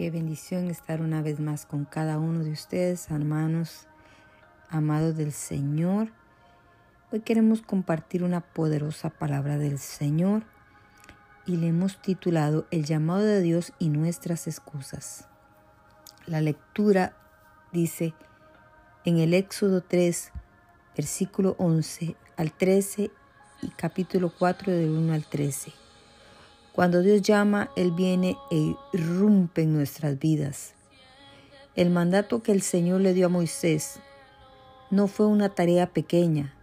Qué bendición estar una vez más con cada uno de ustedes, hermanos, amados del Señor. Hoy queremos compartir una poderosa palabra del Señor y le hemos titulado El llamado de Dios y nuestras excusas. La lectura dice en el Éxodo 3, versículo 11 al 13 y capítulo 4 del 1 al 13. Cuando Dios llama, Él viene e irrumpe en nuestras vidas. El mandato que el Señor le dio a Moisés no fue una tarea pequeña.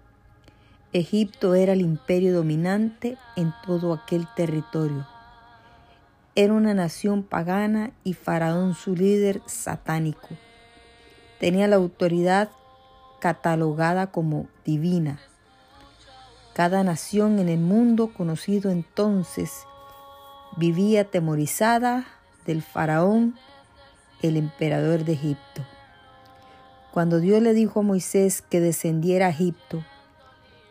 Egipto era el imperio dominante en todo aquel territorio. Era una nación pagana y Faraón su líder satánico. Tenía la autoridad catalogada como divina. Cada nación en el mundo conocido entonces vivía atemorizada del faraón, el emperador de Egipto. Cuando Dios le dijo a Moisés que descendiera a Egipto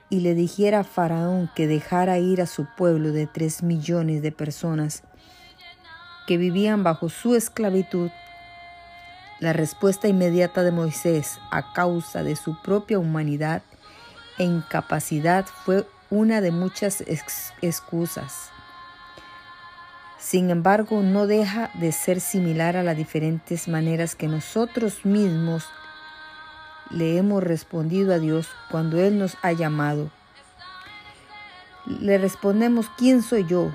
y le dijera a Faraón que dejara ir a su pueblo de tres millones de personas que vivían bajo su esclavitud, la respuesta inmediata de Moisés a causa de su propia humanidad e incapacidad fue una de muchas excusas. Sin embargo, no deja de ser similar a las diferentes maneras que nosotros mismos le hemos respondido a Dios cuando Él nos ha llamado. Le respondemos, ¿quién soy yo?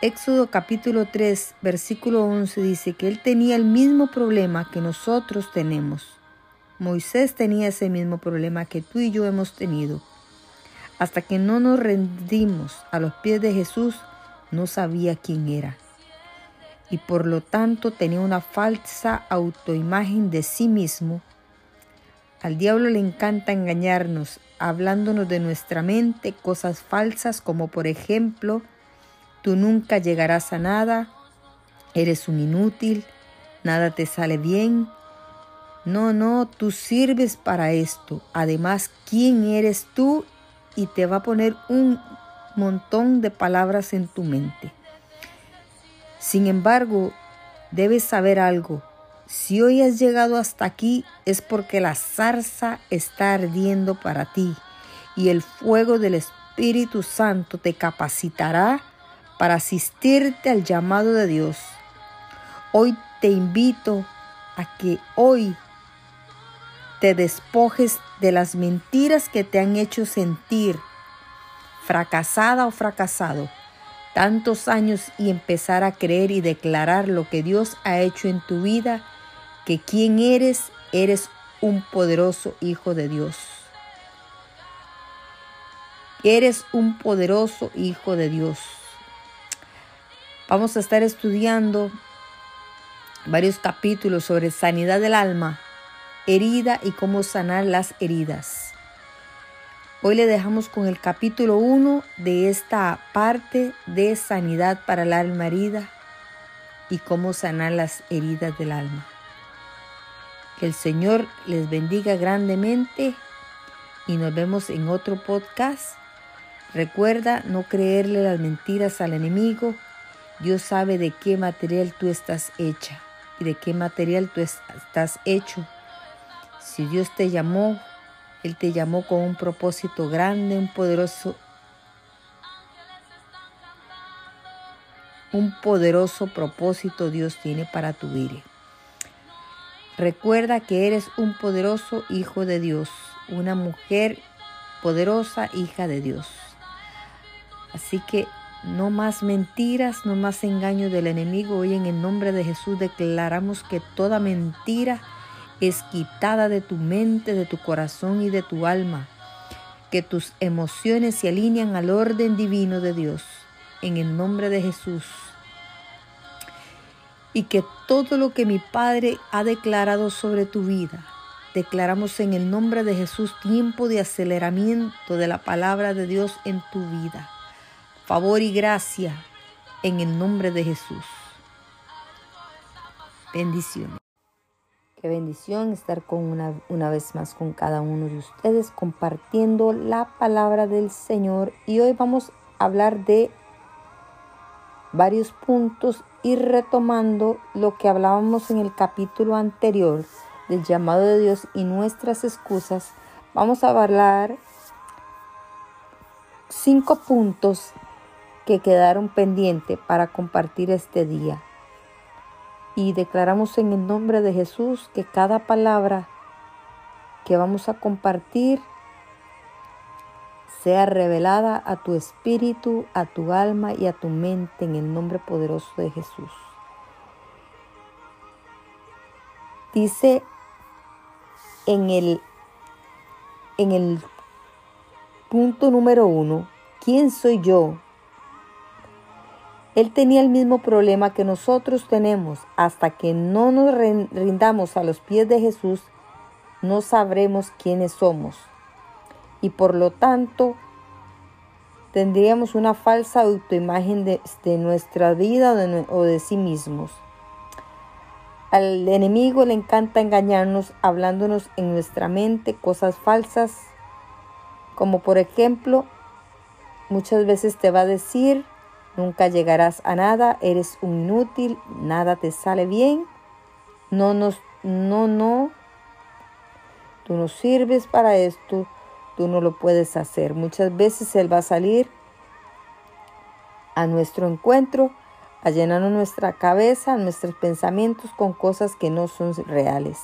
Éxodo capítulo 3, versículo 11 dice que Él tenía el mismo problema que nosotros tenemos. Moisés tenía ese mismo problema que tú y yo hemos tenido. Hasta que no nos rendimos a los pies de Jesús, no sabía quién era y por lo tanto tenía una falsa autoimagen de sí mismo. Al diablo le encanta engañarnos, hablándonos de nuestra mente cosas falsas como por ejemplo, tú nunca llegarás a nada, eres un inútil, nada te sale bien. No, no, tú sirves para esto. Además, ¿quién eres tú? Y te va a poner un montón de palabras en tu mente. Sin embargo, debes saber algo. Si hoy has llegado hasta aquí es porque la zarza está ardiendo para ti y el fuego del Espíritu Santo te capacitará para asistirte al llamado de Dios. Hoy te invito a que hoy te despojes de las mentiras que te han hecho sentir fracasada o fracasado tantos años y empezar a creer y declarar lo que Dios ha hecho en tu vida, que quien eres, eres un poderoso hijo de Dios. Eres un poderoso hijo de Dios. Vamos a estar estudiando varios capítulos sobre sanidad del alma, herida y cómo sanar las heridas. Hoy le dejamos con el capítulo 1 de esta parte de sanidad para el alma herida y cómo sanar las heridas del alma. Que el Señor les bendiga grandemente y nos vemos en otro podcast. Recuerda no creerle las mentiras al enemigo. Dios sabe de qué material tú estás hecha y de qué material tú estás hecho. Si Dios te llamó él te llamó con un propósito grande, un poderoso, un poderoso propósito Dios tiene para tu vida. Recuerda que eres un poderoso hijo de Dios, una mujer poderosa hija de Dios. Así que no más mentiras, no más engaños del enemigo. Hoy en el nombre de Jesús declaramos que toda mentira es quitada de tu mente, de tu corazón y de tu alma. Que tus emociones se alinean al orden divino de Dios. En el nombre de Jesús. Y que todo lo que mi Padre ha declarado sobre tu vida, declaramos en el nombre de Jesús tiempo de aceleramiento de la palabra de Dios en tu vida. Favor y gracia en el nombre de Jesús. Bendiciones. Qué bendición estar con una, una vez más con cada uno de ustedes compartiendo la palabra del Señor. Y hoy vamos a hablar de varios puntos y retomando lo que hablábamos en el capítulo anterior del llamado de Dios y nuestras excusas, vamos a hablar cinco puntos que quedaron pendientes para compartir este día. Y declaramos en el nombre de Jesús que cada palabra que vamos a compartir sea revelada a tu espíritu, a tu alma y a tu mente en el nombre poderoso de Jesús. Dice en el, en el punto número uno, ¿quién soy yo? Él tenía el mismo problema que nosotros tenemos. Hasta que no nos rindamos a los pies de Jesús, no sabremos quiénes somos y por lo tanto tendríamos una falsa autoimagen de, nuestra vida o de, sí mismos. Al enemigo le encanta engañarnos hablándonos en nuestra mente cosas falsas, como por ejemplo, muchas veces te va a decir, nunca llegarás a nada, eres un inútil, nada te sale bien, no, nos, no, no, tú no sirves para esto, tú no lo puedes hacer. Muchas veces Él va a salir a nuestro encuentro, a llenar nuestra cabeza, nuestros pensamientos con cosas que no son reales.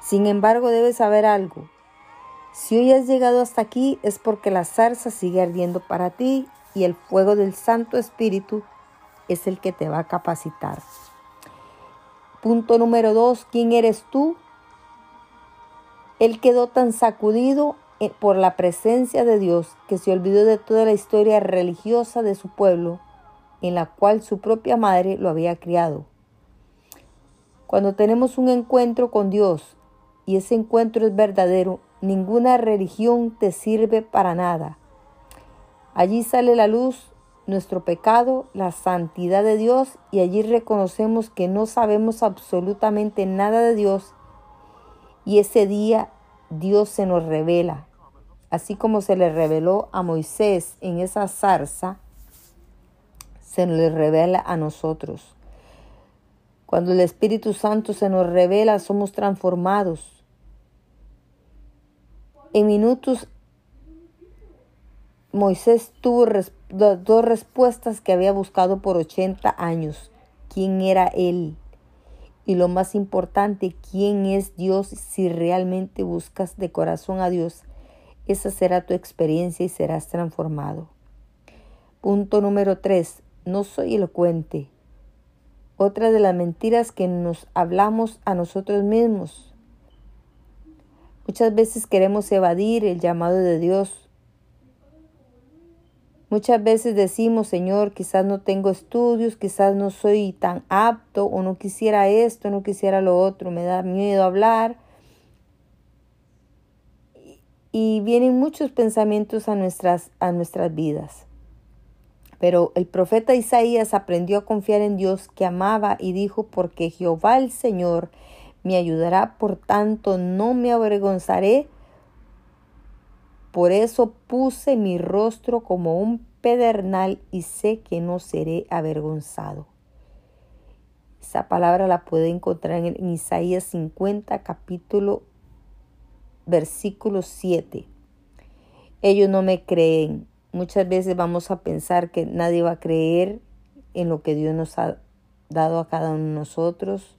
Sin embargo, debes saber algo. Si hoy has llegado hasta aquí es porque la zarza sigue ardiendo para ti y el fuego del Santo Espíritu es el que te va a capacitar. Punto número dos, ¿quién eres tú? Él quedó tan sacudido eh, por la presencia de Dios que se olvidó de toda la historia religiosa de su pueblo en la cual su propia madre lo había criado. Cuando tenemos un encuentro con Dios y ese encuentro es verdadero, ninguna religión te sirve para nada. Allí sale la luz, nuestro pecado, la santidad de Dios y allí reconocemos que no sabemos absolutamente nada de Dios y ese día Dios se nos revela, así como se le reveló a Moisés en esa zarza, se nos revela a nosotros. Cuando el Espíritu Santo se nos revela, somos transformados. En minutos, Moisés tuvo dos respuestas que había buscado por 80 años. ¿Quién era él? Y lo más importante, quién es Dios si realmente buscas de corazón a Dios. Esa será tu experiencia y serás transformado. Punto número 3. No soy elocuente. Otra de las mentiras que nos hablamos a nosotros mismos. Muchas veces queremos evadir el llamado de Dios Muchas veces decimos, Señor, quizás no tengo estudios, quizás no soy tan apto o no quisiera esto, no quisiera lo otro, me da miedo hablar. Y vienen muchos pensamientos a nuestras, a nuestras vidas. Pero el profeta Isaías aprendió a confiar en Dios que amaba y dijo, porque Jehová el Señor me ayudará, por tanto no me avergonzaré por eso puse mi rostro como un pedernal y sé que no seré avergonzado. Esa palabra la puede encontrar en Isaías 50, capítulo, versículo 7. Ellos no me creen. Muchas veces vamos a pensar que nadie va a creer en lo que Dios nos ha dado a cada uno de nosotros.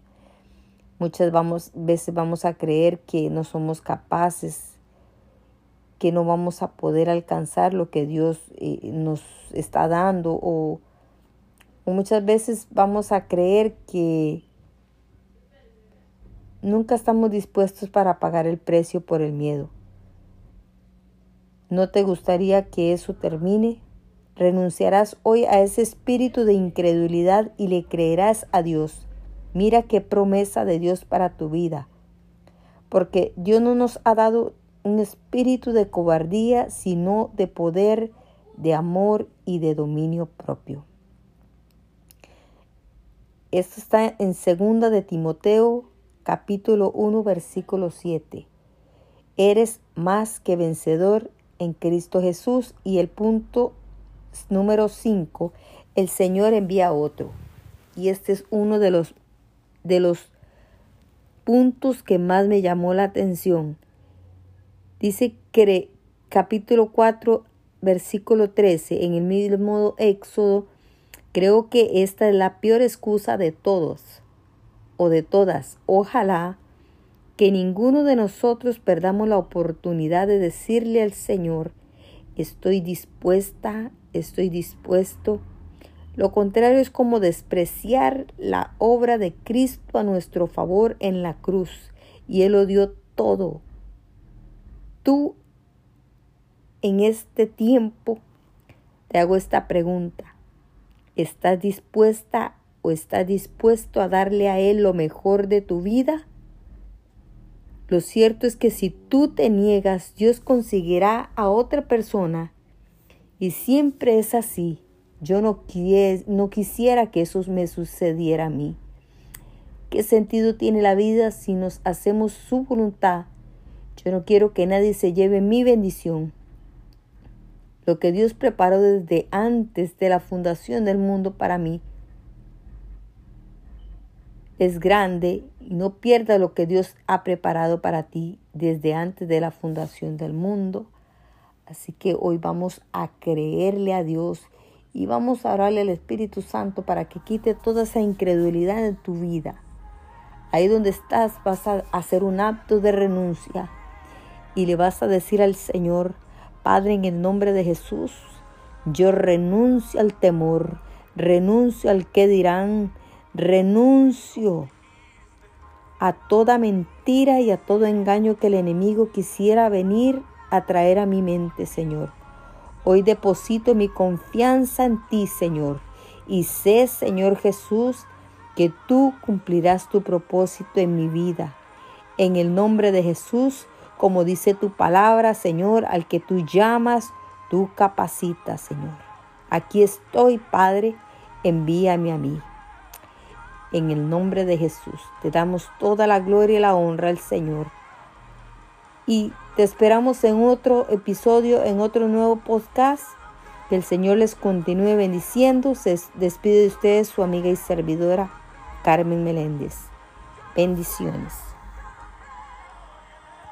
Muchas veces vamos a creer que no somos capaces que no vamos a poder alcanzar lo que Dios eh, nos está dando o, o muchas veces vamos a creer que nunca estamos dispuestos para pagar el precio por el miedo. ¿No te gustaría que eso termine? Renunciarás hoy a ese espíritu de incredulidad y le creerás a Dios. Mira qué promesa de Dios para tu vida. Porque Dios no nos ha dado un espíritu de cobardía, sino de poder, de amor y de dominio propio. Esto está en 2 de Timoteo capítulo 1 versículo 7. Eres más que vencedor en Cristo Jesús y el punto número 5 el Señor envía otro. Y este es uno de los, de los puntos que más me llamó la atención. Dice que capítulo 4, versículo 13, en el mismo Éxodo, creo que esta es la peor excusa de todos o de todas. Ojalá que ninguno de nosotros perdamos la oportunidad de decirle al Señor, estoy dispuesta, estoy dispuesto. Lo contrario es como despreciar la obra de Cristo a nuestro favor en la cruz, y Él lo dio todo. Tú, en este tiempo, te hago esta pregunta. ¿Estás dispuesta o estás dispuesto a darle a Él lo mejor de tu vida? Lo cierto es que si tú te niegas, Dios conseguirá a otra persona. Y siempre es así. Yo no, no quisiera que eso me sucediera a mí. ¿Qué sentido tiene la vida si nos hacemos su voluntad? Yo no quiero que nadie se lleve mi bendición. Lo que Dios preparó desde antes de la fundación del mundo para mí es grande y no pierda lo que Dios ha preparado para ti desde antes de la fundación del mundo. Así que hoy vamos a creerle a Dios y vamos a orarle al Espíritu Santo para que quite toda esa incredulidad en tu vida. Ahí donde estás vas a hacer un acto de renuncia y le vas a decir al Señor, Padre, en el nombre de Jesús, yo renuncio al temor, renuncio al que dirán, Renuncio a toda mentira y a todo engaño que el enemigo quisiera venir a traer a mi mente, Señor. Hoy deposito mi confianza en ti, Señor, y sé, Señor Jesús, que tú cumplirás tu propósito en mi vida. En el nombre de Jesús, como dice tu palabra, Señor, al que tú llamas, tú capacitas, Señor. Aquí estoy, Padre, envíame a mí en el nombre de Jesús. Te damos toda la gloria y la honra al Señor. Y te esperamos en otro episodio, en otro nuevo podcast. Que el Señor les continúe bendiciendo. Se despide de ustedes su amiga y servidora Carmen Meléndez. Bendiciones.